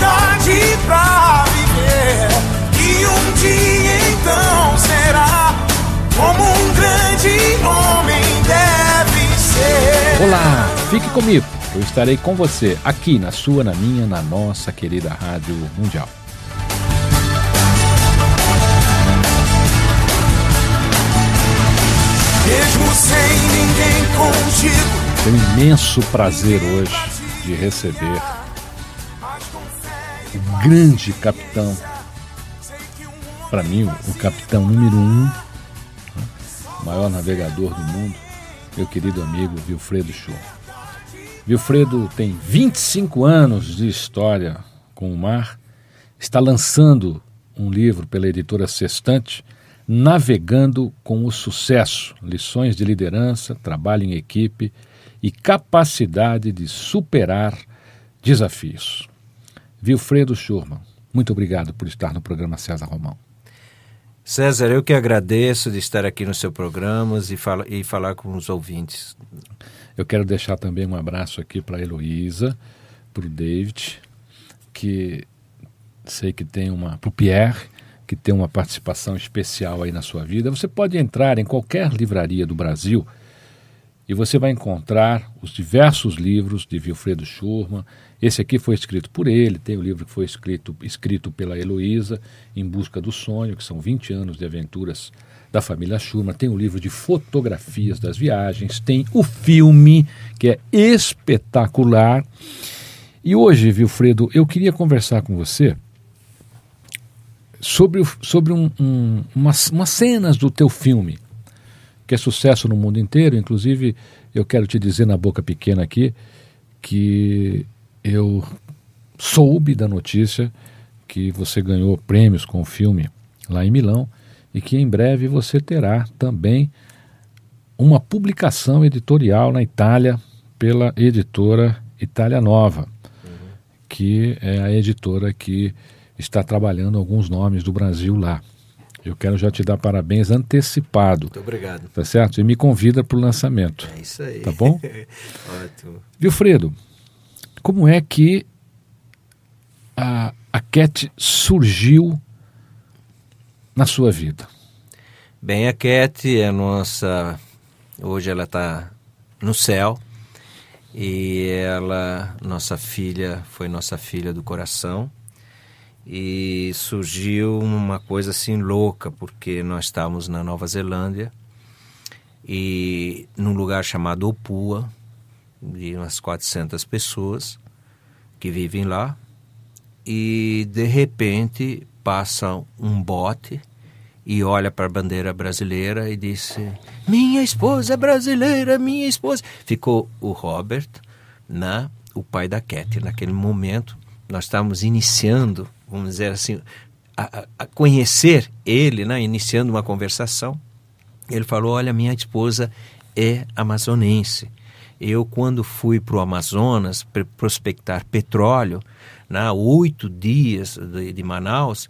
liberdade pra viver. E um dia então será como um grande homem deve ser. Olá, fique comigo. Eu estarei com você aqui na sua, na minha, na nossa querida Rádio Mundial. Mesmo sem ninguém contigo. Tenho um imenso prazer hoje de receber grande capitão, para mim, o capitão número um, né, o maior navegador do mundo, meu querido amigo Wilfredo Show. Wilfredo tem 25 anos de história com o mar, está lançando um livro pela editora Sextante, Navegando com o Sucesso: Lições de Liderança, Trabalho em Equipe e Capacidade de Superar Desafios. Wilfredo Schurman, muito obrigado por estar no programa César Romão. César, eu que agradeço de estar aqui no seu programa e, fala, e falar com os ouvintes. Eu quero deixar também um abraço aqui para a Heloísa, para o David, que sei que tem uma. para o Pierre, que tem uma participação especial aí na sua vida. Você pode entrar em qualquer livraria do Brasil e você vai encontrar os diversos livros de Wilfredo Schurman. Esse aqui foi escrito por ele, tem o livro que foi escrito, escrito pela Heloísa, Em Busca do Sonho, que são 20 anos de aventuras da família Schurman. Tem o livro de fotografias das viagens, tem o filme, que é espetacular. E hoje, Wilfredo, eu queria conversar com você sobre, sobre um, um, umas, umas cenas do teu filme que é sucesso no mundo inteiro. Inclusive, eu quero te dizer na boca pequena aqui que eu soube da notícia que você ganhou prêmios com o filme lá em Milão e que em breve você terá também uma publicação editorial na Itália pela editora Itália Nova, uhum. que é a editora que está trabalhando alguns nomes do Brasil lá. Eu quero já te dar parabéns antecipado. Muito obrigado. Tá certo? E me convida para o lançamento. É isso aí. Tá bom? Ótimo. Wilfredo, como é que a, a Cat surgiu na sua vida? Bem, a Cat é nossa. Hoje ela está no céu. E ela, nossa filha, foi nossa filha do coração e surgiu uma coisa assim louca, porque nós estávamos na Nova Zelândia e num lugar chamado Opua, de umas 400 pessoas que vivem lá, e de repente passa um bote e olha para a bandeira brasileira e disse: Minha esposa é brasileira, minha esposa. Ficou o Robert, né, o pai da Cat. Naquele momento, nós estávamos iniciando vamos dizer assim, a, a conhecer ele, né, iniciando uma conversação, ele falou: Olha, minha esposa é amazonense. Eu, quando fui para o Amazonas prospectar petróleo, na né, oito dias de, de, Manaus,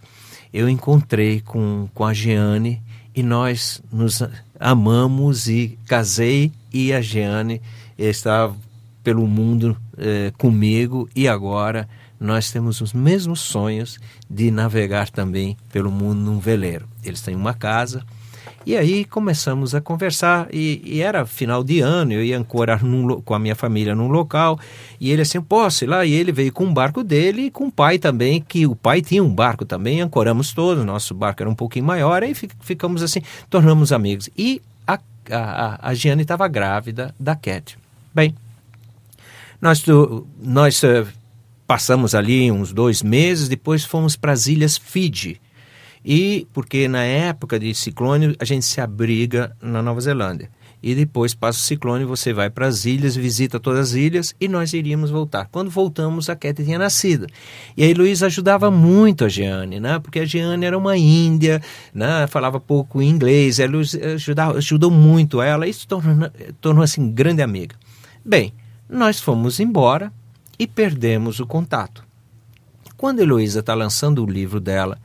eu encontrei com, com a Jeane e nós nos amamos e casei e a Jeane estava pelo mundo eh, comigo e agora nós temos os mesmos sonhos de navegar também pelo mundo num veleiro. Eles têm uma casa E aí começamos a conversar e, e era final de ano, eu ia ancorar num, com a minha família num local e ele assim, posso ir lá? E ele veio com um barco dele e com o pai também, que o pai tinha um barco também, ancoramos todos, nosso barco era um pouquinho maior, aí ficamos assim, tornamos amigos. E a, a, a Giane estava grávida da Cat. Bem, nós, nós uh, passamos ali uns dois meses, depois fomos para as Ilhas Fiji, e porque na época de ciclone a gente se abriga na Nova Zelândia. E depois passa o ciclone, você vai para as ilhas, visita todas as ilhas e nós iríamos voltar. Quando voltamos, a Cat tinha nascido. E aí Luiz ajudava muito a Jeane, né? Porque a Jeane era uma índia, né? Falava pouco inglês. Ela ajudava, ajudou muito ela se tornou, tornou assim grande amiga. Bem, nós fomos embora e perdemos o contato. Quando Heloísa está lançando o livro dela,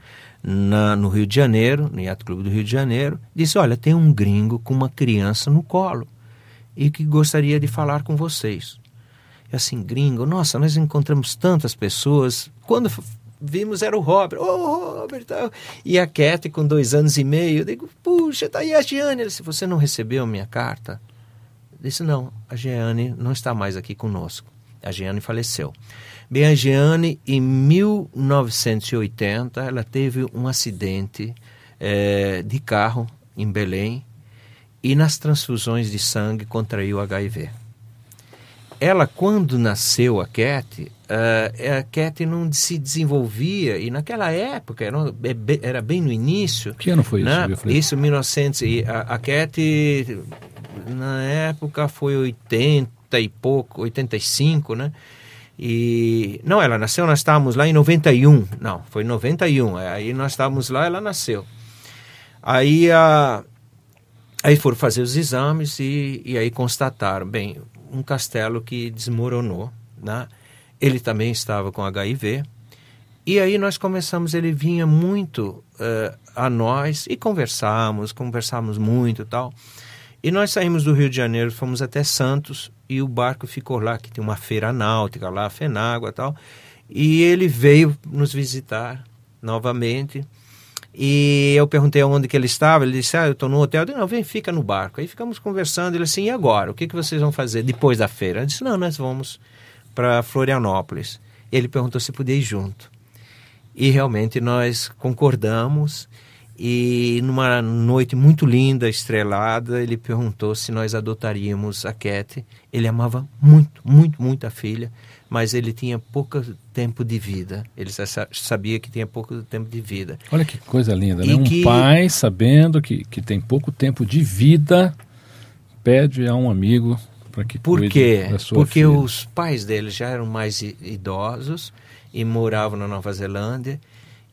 na, no Rio de Janeiro, no Yacht Clube do Rio de Janeiro, disse: Olha, tem um gringo com uma criança no colo e que gostaria de falar com vocês. E assim, gringo, nossa, nós encontramos tantas pessoas. Quando vimos era o Robert, ô oh, Robert, tá. e a Cat com dois anos e meio. Eu digo, puxa, tá aí a Giane. Ele disse: Você não recebeu a minha carta? Eu disse: Não, a Giane não está mais aqui conosco. A Giane faleceu. Bem, a Giane, em 1980, ela teve um acidente é, de carro em Belém e nas transfusões de sangue contraiu HIV. Ela, quando nasceu a Cat, uh, a Cat não se desenvolvia e naquela época era, era bem no início. Que ano foi né? isso? Isso, 1900. E a, a Cat, na época, foi 80 e pouco, 85, né? E não, ela nasceu, nós estávamos lá em 91. Não, foi em 91. Aí nós estávamos lá, ela nasceu. Aí a aí foram fazer os exames e, e aí constataram, bem, um castelo que desmoronou, né? Ele também estava com HIV. E aí nós começamos, ele vinha muito uh, a nós e conversamos, conversamos muito tal. E nós saímos do Rio de Janeiro, fomos até Santos e o barco ficou lá, que tem uma feira náutica lá, Fenágua e tal. E ele veio nos visitar novamente. E eu perguntei onde que ele estava. Ele disse: Ah, eu estou no hotel. Eu disse: Não, vem, fica no barco. Aí ficamos conversando. Ele assim: E agora? O que, que vocês vão fazer depois da feira? Eu disse: Não, nós vamos para Florianópolis. Ele perguntou se podia ir junto. E realmente nós concordamos. E numa noite muito linda, estrelada, ele perguntou se nós adotaríamos a Cat. Ele amava muito, muito, muito a filha, mas ele tinha pouco tempo de vida. Ele sabia que tinha pouco tempo de vida. Olha que coisa linda, né? Um que... pai sabendo que, que tem pouco tempo de vida, pede a um amigo para que Por quê? da sua Porque filha. os pais dele já eram mais idosos e moravam na Nova Zelândia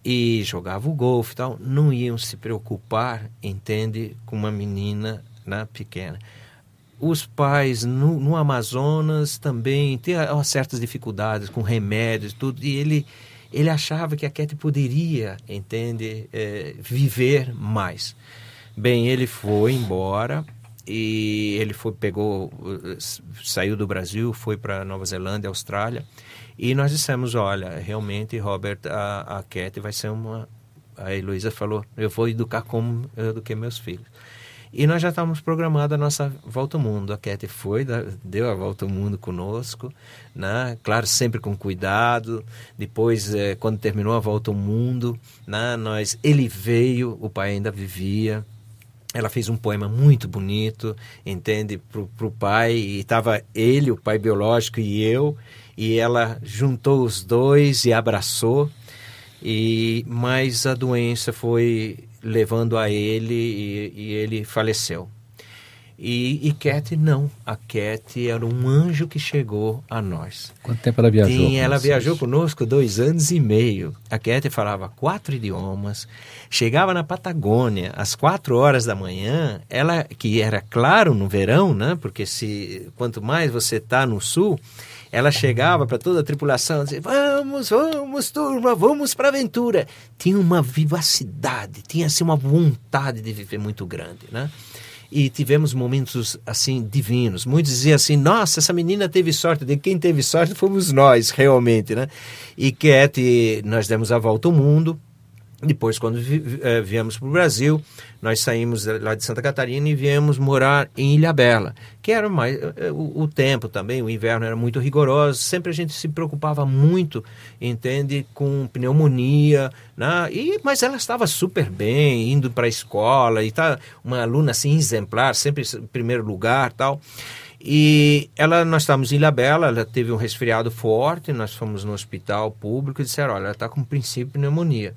e jogava o golfe e tal, não iam se preocupar, entende, com uma menina né, pequena. Os pais no, no Amazonas também tinham certas dificuldades com remédios tudo, e ele, ele achava que a Cat poderia, entende, é, viver mais. Bem, ele foi embora e ele foi, pegou, saiu do Brasil, foi para Nova Zelândia, Austrália, e nós dissemos, olha, realmente, Robert, a, a Cat vai ser uma... A Heloísa falou, eu vou educar como eu eduquei meus filhos. E nós já estávamos programando a nossa volta ao mundo. A Cat foi, deu a volta ao mundo conosco, né? claro, sempre com cuidado. Depois, é, quando terminou a volta ao mundo, né? nós, ele veio, o pai ainda vivia. Ela fez um poema muito bonito, entende, para o pai. E estava ele, o pai biológico, e eu e ela juntou os dois e abraçou. E mas a doença foi levando a ele e, e ele faleceu. E, e Cat não. A Cat era um anjo que chegou a nós. Quanto tempo ela viajou Sim, ela viajou conosco dois anos e meio. A Cat falava quatro idiomas chegava na Patagônia às quatro horas da manhã ela que era claro no verão né porque se quanto mais você está no sul ela chegava para toda a tripulação, dizia, vamos, vamos, turma, vamos para a aventura. Tinha uma vivacidade, tinha assim, uma vontade de viver muito grande, né? E tivemos momentos assim divinos. Muitos diziam assim: Nossa, essa menina teve sorte. De quem teve sorte fomos nós, realmente, né? E Cat, nós demos a volta ao mundo Depois, quando eh, viemos para o Brasil, nós saímos lá de Santa Catarina e viemos morar em Ilhabela, que era mais eh, o, o, tempo também, o inverno era muito rigoroso, sempre a gente se preocupava muito, entende, com pneumonia, né? e, mas ela estava super bem, indo para a escola, e tá uma aluna assim exemplar, sempre em primeiro lugar tal. E ela, nós estávamos em Ilhabela, ela teve um resfriado forte, nós fomos no hospital público e disseram, olha, ela está com princípio de pneumonia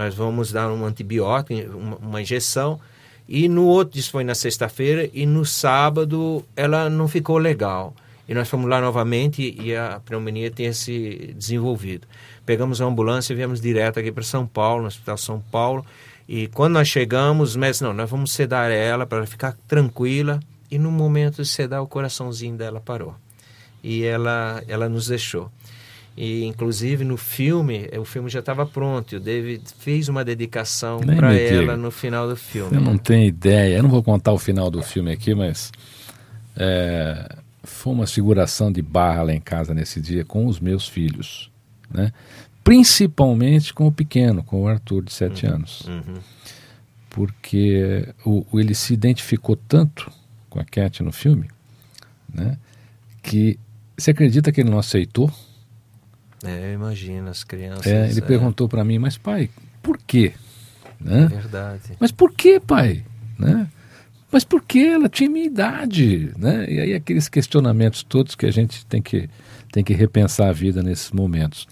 nós vamos dar um antibiótico, uma, uma injeção. E no outro, isso foi na sexta-feira, e no sábado ela não ficou legal. E nós fomos lá novamente e a pneumonia tinha se desenvolvido. Pegamos a ambulância e viemos direto aqui para São Paulo, no Hospital São Paulo. E quando nós chegamos, os médicos, não, nós vamos sedar ela para ela ficar tranquila. E no momento de sedar, o coraçãozinho dela parou. E ela, ela nos deixou. E inclusive no filme, o filme já estava pronto. O David fez uma dedicação para ela no final do filme. Eu não tenho ideia. Eu não vou contar o final do filme aqui, mas é, foi uma seguração de barra lá em casa nesse dia com os meus filhos, né? Principalmente com o pequeno, com o Arthur de sete uhum, anos, uhum. porque o, o, ele se identificou tanto com a Cat no filme, né? Que você acredita que ele não aceitou? É, imagina as crianças. É, ele é. perguntou para mim, mas pai, por quê? Né? É verdade. Mas por que, pai? Né? Mas por que ela tinha minha idade? Né? E aí aqueles questionamentos todos que a gente tem que, tem que repensar a vida nesses momentos.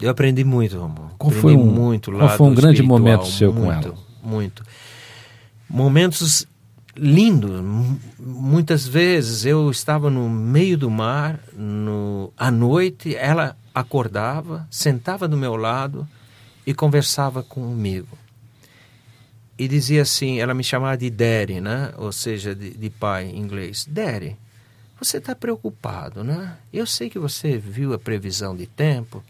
Eu aprendi muito, Ramon. Qual aprendi foi um, muito qual foi um grande momento seu com ela? Muito. Momentos lindos. Muitas vezes eu estava no meio do mar, no, à noite, ela acordava, sentava do meu lado e conversava comigo. E dizia assim, ela me chamava de Daddy, né? Ou seja, de, de pai em inglês. Daddy, você está preocupado, né? Eu sei que você viu a previsão de tempo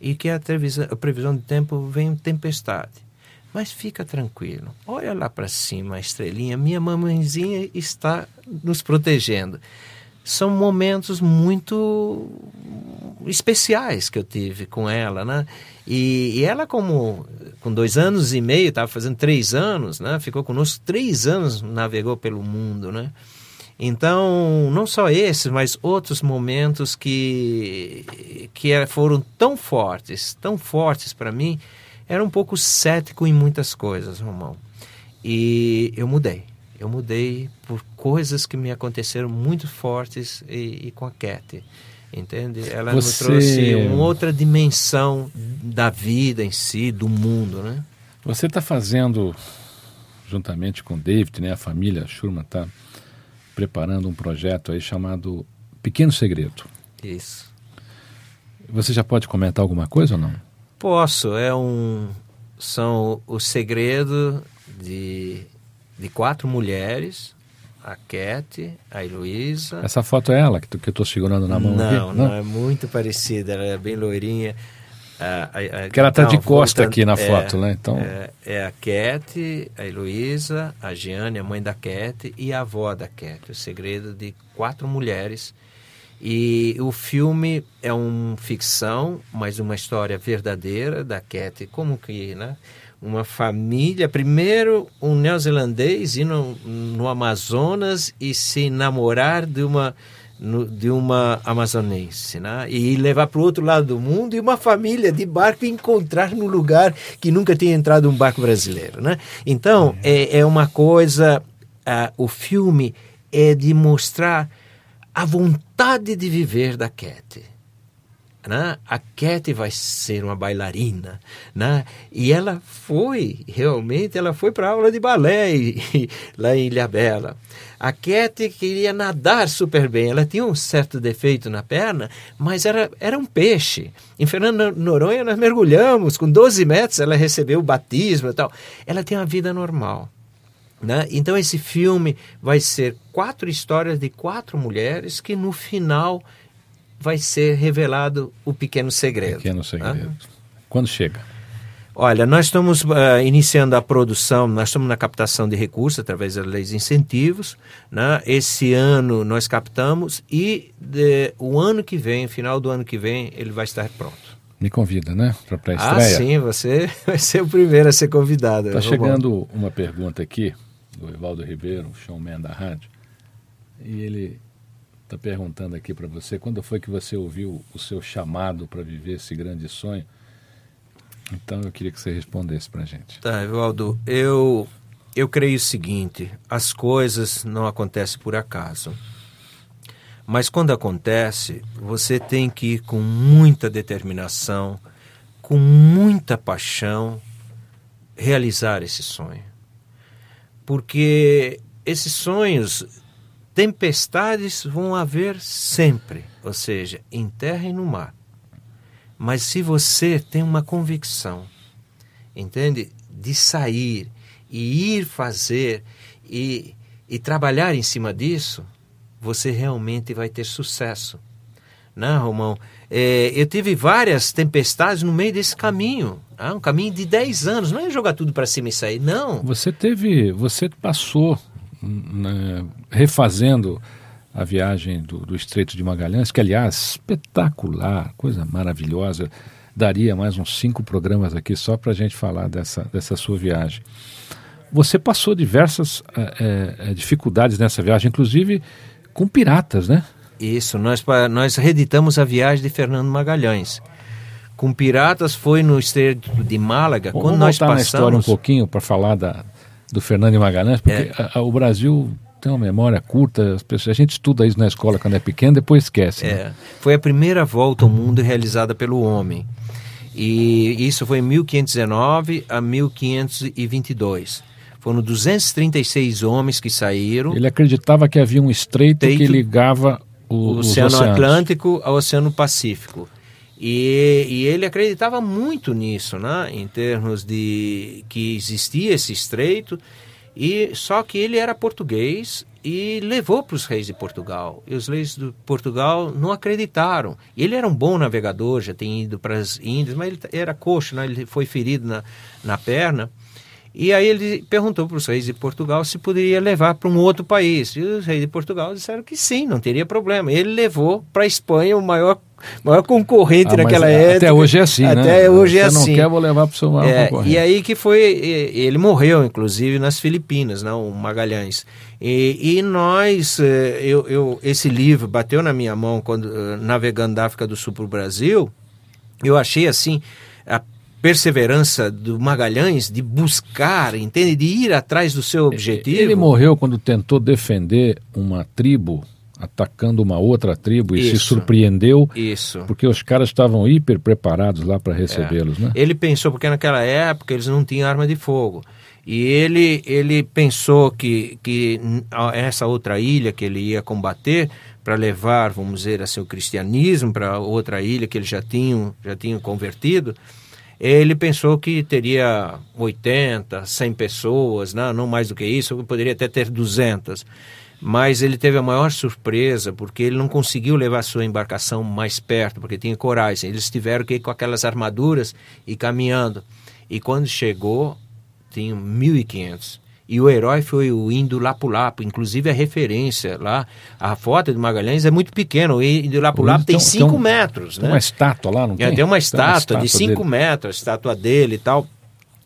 e que a, previsão, a previsão de tempo vem tempestade. Mas fica tranquilo. Olha lá para cima, a estrelinha. Minha mamãezinha está nos protegendo são momentos muito especiais que eu tive com ela, né? E, e ela como com dois anos e meio, estava fazendo três anos, né? Ficou conosco três anos, navegou pelo mundo, né? Então, não só esses, mas outros momentos que, que foram tão fortes, tão fortes para mim, era um pouco cético em muitas coisas, Romão. E eu mudei eu mudei por coisas que me aconteceram muito fortes e, e com a Cat. Entende? Ela Você... me trouxe uma outra dimensão da vida em si, do mundo, né? Você está fazendo, juntamente com o David, né, a família Schurman está preparando um projeto aí chamado Pequeno Segredo. Isso. Você já pode comentar alguma coisa ou não? Posso. É um, são o segredo de de quatro mulheres, a Cat, a Heloísa. Essa foto é ela que, tu, que eu estou segurando na mão não, aqui? Não, não, é muito parecida, ela é bem loirinha. A, a, a, que ela está de costa aqui na é, foto, né? Então... É, é, a Cat, a Heloísa, a Giane, a mãe da Cat, e a avó da Cat. O segredo de quatro mulheres. E o filme é uma ficção, mas uma história verdadeira da Cat. Como que, né? uma família, primeiro um neozelandês ir no, no Amazonas e se namorar de uma no, de uma amazonense, né? E levar para o outro lado do mundo e uma família de barco encontrar no lugar que nunca tinha entrado um barco brasileiro, né? Então é, é uma coisa, uh, o filme é de mostrar a vontade de viver da Cat né? A Cat vai ser uma bailarina, né? E ela foi, realmente, ela foi para aula de balé lá em Ilhabela. A Cat queria nadar super bem. Ela tinha um certo defeito na perna, mas era, era um peixe. Em Fernando Noronha nós mergulhamos, com 12 metros ela recebeu o batismo e tal. Ela tem uma vida normal. Né? Então esse filme vai ser quatro histórias de quatro mulheres que no final vai ser revelado o pequeno segredo. Pequeno segredo. Ah? Quando chega? Olha, nós estamos uh, iniciando a produção, nós estamos na captação de recursos através das leis de incentivos. Né? Esse ano nós captamos e de, o ano que vem, final do ano que vem, ele vai estar pronto. Me convida, né? Para a estreia. Ah, sim, você vai ser o primeiro a ser convidado. Está chegando uma pergunta aqui do Evaldo Ribeiro, o showman da rádio, e ele está perguntando aqui para você, quando foi que você ouviu o seu chamado para viver esse grande sonho? Então eu queria que você respondesse para a gente. Tá, Evaldo, eu, eu creio o seguinte, as coisas não acontecem por acaso. Mas quando acontece, você tem que ir com muita determinação, com muita paixão, realizar esse sonho. Porque esses sonhos, tempestades vão haver sempre, ou seja, em terra e no mar. Mas se você tem uma convicção, entende? De sair e ir fazer e, e trabalhar em cima disso, você realmente vai ter sucesso. Não, né, Romão? É, eu tive várias tempestades no meio desse caminho. Ah, um caminho de 10 anos. Não é jogar tudo para cima e sair, não. Você teve. Você passou né, refazendo a viagem do, do Estreito de Magalhães, que aliás, espetacular, coisa maravilhosa. Daria mais uns cinco programas aqui só para a gente falar dessa, dessa sua viagem. Você passou diversas é, é, dificuldades nessa viagem, inclusive com piratas, né? Isso, nós, nós reeditamos a viagem de Fernando Magalhães. Com piratas foi no estreito de Málaga, Vamos quando nós passamos... na história um pouquinho para falar da, do Fernando Magalhães, porque é. a, a, o Brasil tem uma memória curta, pessoas, a gente estuda isso na escola quando é pequeno, depois esquece. Né? É. Foi a primeira volta ao mundo realizada pelo homem. E isso foi em 1519 a 1522. Foram 236 homens que saíram. Ele acreditava que havia um estreito Teito, que ligava o, o Oceano Atlântico ao Oceano Pacífico. E, e, ele acreditava muito nisso, né? em termos de que existia esse estreito, e só que ele era português e levou para os reis de Portugal. E os reis de Portugal não acreditaram. Ele era um bom navegador, já tinha ido para as Índias, mas ele era coxo, né? ele foi ferido na, na perna. E aí ele perguntou para os reis de Portugal se poderia levar para um outro país. E os reis de Portugal disseram que sim, não teria problema. Ele levou para a Espanha o maior, maior concorrente ah, naquela época. Até hoje é assim, até né? Até hoje é Você assim. não quer, vou levar para o seu maior é, concorrente. E aí que foi, ele morreu, inclusive, nas Filipinas, não, o Magalhães. E, e nós, eh, eu, eu, esse livro bateu na minha mão quando eh, navegando da África do Sul para o Brasil, eu achei assim a perseverança do Magalhães de buscar, entende? De ir atrás do seu objetivo. Ele morreu quando tentou defender uma tribo atacando uma outra tribo e Isso. se surpreendeu. Isso. Porque os caras estavam hiper preparados lá para recebê-los, é. né? Ele pensou porque naquela época eles não tinham arma de fogo. E ele, ele pensou que, que essa outra ilha que ele ia combater para levar, vamos dizer assim, o cristianismo para outra ilha que eles já tinham, já tinham convertido, ele pensou que teria 80, 100 pessoas, não, né? não mais do que isso, poderia até ter 200. Mas ele teve a maior surpresa porque ele não conseguiu levar sua embarcação mais perto, porque tinha corais. Eles tiveram que ir com aquelas armaduras e caminhando. E quando chegou, tinham 1.500. E o herói foi o Indo Lapu Lapu, inclusive a referência lá, a foto de Magalhães é muito pequena, o Indo Lapu Lapu tem 5 metros. Tem né? uma estátua lá, não é, tem? Tem uma estátua, tem uma estátua de 5 metros, a estátua dele e tal.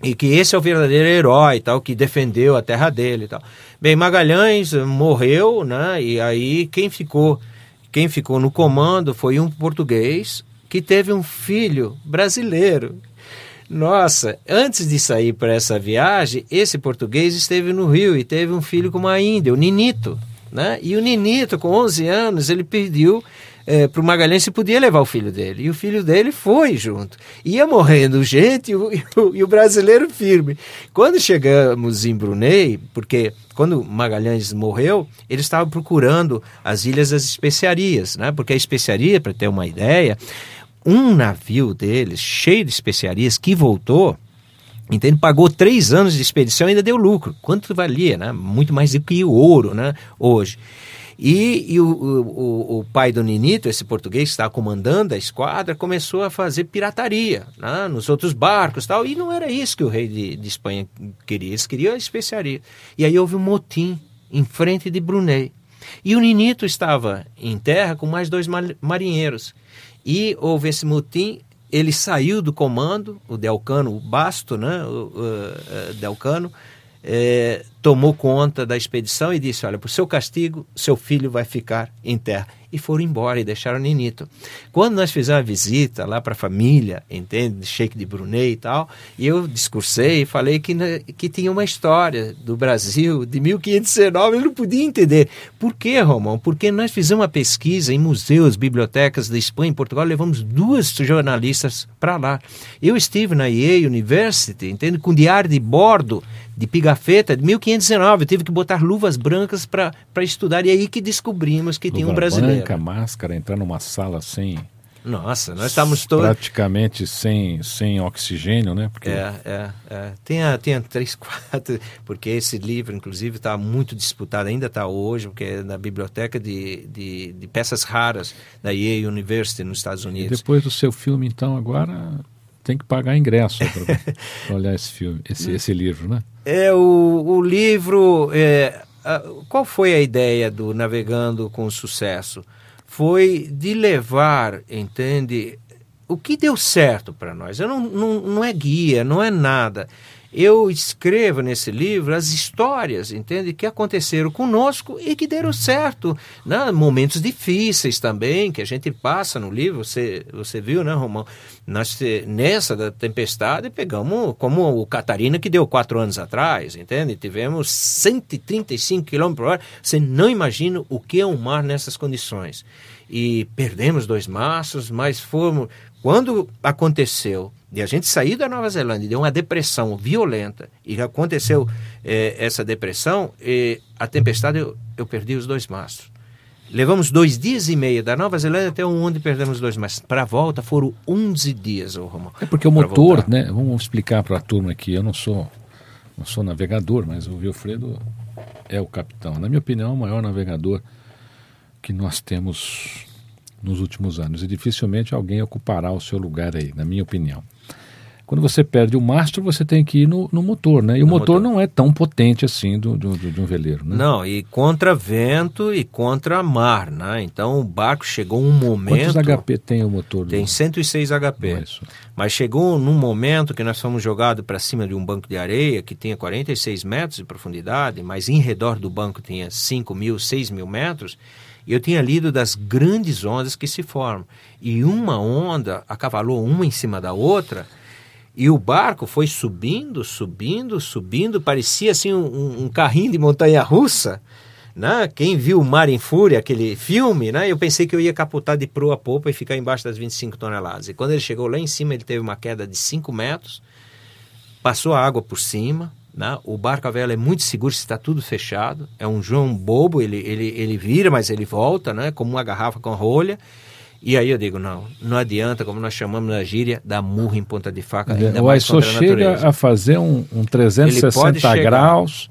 E que esse é o verdadeiro herói tal, que defendeu a terra dele e tal. Bem, Magalhães morreu, né? E aí quem ficou, quem ficou no comando foi um português que teve um filho brasileiro nossa, antes de sair para essa viagem, esse português esteve no Rio e teve um filho com uma índia, o Ninito. Né? E o Ninito, com 11 anos, ele pediu é, para o Magalhães se podia levar o filho dele. E o filho dele foi junto. Ia morrendo gente e o, e o, brasileiro firme. Quando chegamos em Brunei, porque quando Magalhães morreu, ele estava procurando as Ilhas das Especiarias, né? porque a especiaria, para ter uma ideia, um navio deles, cheio de especiarias, que voltou, entende? Pagou três anos de expedição e ainda deu lucro. Quanto valia, né? Muito mais do que o ouro, né? Hoje. E, e o, o, o, pai do Ninito, esse português que estava comandando a esquadra, começou a fazer pirataria né? nos outros barcos tal. E não era isso que o rei de, de Espanha queria, eles queriam a especiaria. E aí houve um motim em frente de Brunei. E o Ninito estava em terra com mais dois marinheiros. E houve esse motim ele saiu do comando, o Delcano, o Basto, né, o, o, o Delcano, é, tomou conta da expedição e disse: Olha, por seu castigo, seu filho vai ficar em terra. E foram embora e deixaram Ninito. Quando nós fizemos a visita lá para a família, entende? Sheik de Brunei e tal, e eu discursei e falei que, que tinha uma história do Brasil de 1519. Eu não podia entender. Por que, Romão? Porque nós fizemos uma pesquisa em museus, bibliotecas da Espanha e Portugal, levamos duas jornalistas para lá. Eu estive na Yale University, entende? Com diário de bordo de pigafetta de 1519. Eu tive que botar luvas brancas para estudar. E aí que descobrimos que Luva tinha um brasileiro. branca, máscara, entrar numa sala sem... Nossa, nós estamos todos... Praticamente sem, sem oxigênio, né? Porque... É, é, é. Tinha, tinha três, quatro... Porque esse livro, inclusive, está muito disputado. Ainda está hoje, porque é na biblioteca de, de, de peças raras da Yale University, nos Estados Unidos. E depois do seu filme, então, agora tem que pagar ingresso para olhar esse filme, esse, esse livro, né? É, o, o livro. É, a, qual foi a ideia do Navegando com Sucesso? Foi de levar, entende? O que deu certo para nós? Eu não, não, não é guia, não é nada eu escrevo nesse livro as histórias, entende, que aconteceram conosco e que deram certo, né? Momentos difíceis também que a gente passa no livro. Você, você viu, né, Romão? Nós nessa da tempestade pegamos como o Catarina que deu quatro anos atrás, entende? Tivemos 135 km por hora. Você não imagina o que é um mar nessas condições. E perdemos dois mastros, mas fomos quando aconteceu de a gente sair da Nova Zelândia e deu uma depressão violenta e aconteceu é, essa depressão, e a tempestade eu, eu perdi os dois mastros. Levamos dois dias e meio da Nova Zelândia até onde perdemos dois mastros. Para a volta foram 11 dias, o Romão. É porque o motor, voltar. né? Vamos explicar para a turma aqui. Eu não sou, não sou navegador, mas o Wilfredo é o capitão. Na minha opinião, é o maior navegador que nós temos nos últimos anos. E dificilmente alguém ocupará o seu lugar aí, na minha opinião. Quando você perde o mastro, você tem que ir no, no motor, né? E no o motor, motor, não é tão potente assim do, do, do, de um veleiro, né? Não, e contra vento e contra mar, né? Então o barco chegou um momento... Quantos HP tem o motor? Tem 106 HP. Isso. Mas chegou num momento que nós fomos jogados para cima de um banco de areia que tinha 46 metros de profundidade, mas em redor do banco tinha 5 mil, 6 mil metros eu tinha lido das grandes ondas que se formam. E uma onda acavalou uma em cima da outra, e o barco foi subindo, subindo, subindo, parecia assim um, um carrinho de montanha russa. Né? Quem viu o Mar em Fúria, aquele filme, né? eu pensei que eu ia capotar de proa a popa e ficar embaixo das 25 toneladas. E quando ele chegou lá em cima, ele teve uma queda de 5 metros, passou a água por cima, né? O barco a vela é muito seguro se está tudo fechado. É um João bobo, ele, ele, ele vira, mas ele volta, né? como uma garrafa com rolha. E aí eu digo, não, não adianta, como nós chamamos na gíria, dar murro em ponta de faca. Ainda o ISO chega a fazer um, um 360 graus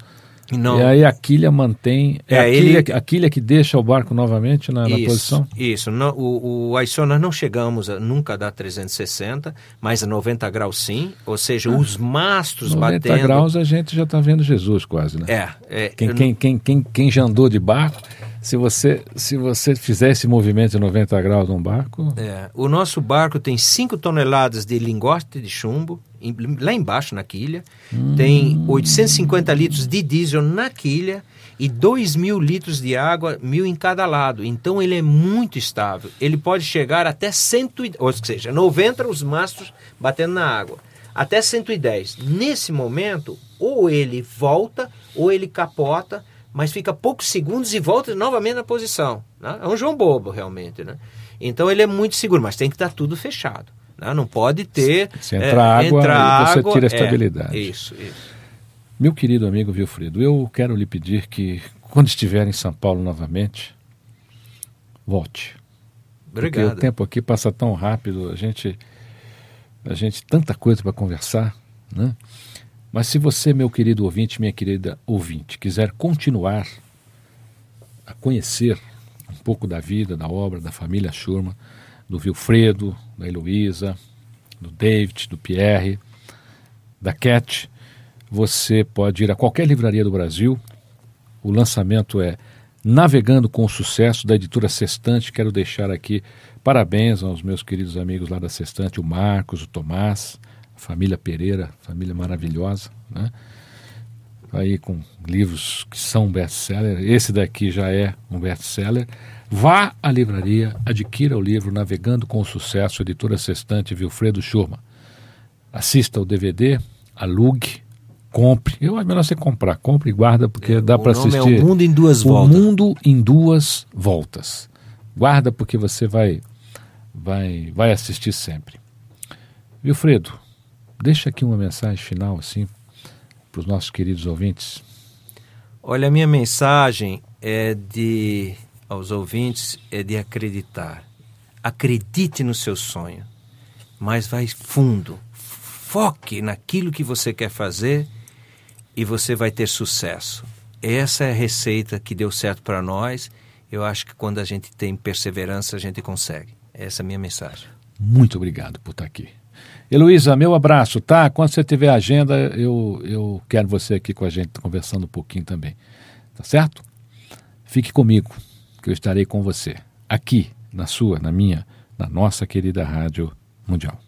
não. E aí a quilha mantém. É, é a, quilha, ele... a quilha que deixa o barco novamente na, isso, na posição? Isso. Não, o, o ISO nós não chegamos a, nunca a dar 360, mas a 90 graus sim. Ou seja, ah, os mastros 90 batendo. 90 graus a gente já está vendo Jesus quase, né? É. é quem, quem, quem, quem, quem já andou de barco se você, se você fizer esse movimento de 90 graus num barco. É, o nosso barco tem 5 toneladas de lingote de chumbo, em, lá embaixo na quilha, hum. tem 850 litros de diesel na quilha e 2 mil litros de água, mil em cada lado. Então ele é muito estável. Ele pode chegar até 100, ou seja, 90 os mastros batendo na água, até 110. Nesse momento, ou ele volta ou ele capota mas fica poucos segundos e volta novamente na posição. Né? É um João Bobo, realmente. Né? Então ele é muito seguro, mas tem que estar tudo fechado. Né? Não pode ter. Se entra é, água, entra você água, tira a é, estabilidade. É, isso, isso. Meu querido amigo Wilfredo, eu quero lhe pedir que, quando estiver em São Paulo novamente, volte. Obrigado. Porque o tempo aqui passa tão rápido, a gente, a gente tanta coisa para conversar, né? Mas se você, meu querido ouvinte, minha querida ouvinte, quiser continuar a conhecer um pouco da vida, da obra da família Schurman, do Wilfredo, da Heloísa, do David, do Pierre, da Cat, você pode ir a qualquer livraria do Brasil. O lançamento é Navegando com o Sucesso, da editora Sextante. Quero deixar aqui parabéns aos meus queridos amigos lá da Sextante, o Marcos, o Tomás, a família Pereira, família maravilhosa, né? Aí com livros que são best-seller. Esse daqui já é um best-seller. Vá à livraria, adquira o livro Navegando com o Sucesso, editora Sextante, Wilfredo Schurman. Assista o DVD, alugue, compre. Eu acho melhor você comprar. Compre e guarda, porque é, dá para assistir. É o Mundo em Duas o Voltas. O Mundo em Duas Voltas. Guarda, porque você vai, vai, vai assistir sempre. Wilfredo, deixa aqui uma mensagem final, assim, para os nossos queridos ouvintes. Olha, a minha mensagem é de aos ouvintes é de acreditar. Acredite no seu sonho, mas vai fundo. Foque naquilo que você quer fazer e você vai ter sucesso. Essa é a receita que deu certo para nós. Eu acho que quando a gente tem perseverança, a gente consegue. Essa é a minha mensagem. Muito obrigado por estar aqui. Heloísa, meu abraço, tá? Quando você tiver agenda, eu, eu quero você aqui com a gente conversando um pouquinho também. Tá certo? Fique comigo que eu estarei com você, aqui, na sua, na minha, na nossa querida Rádio Mundial.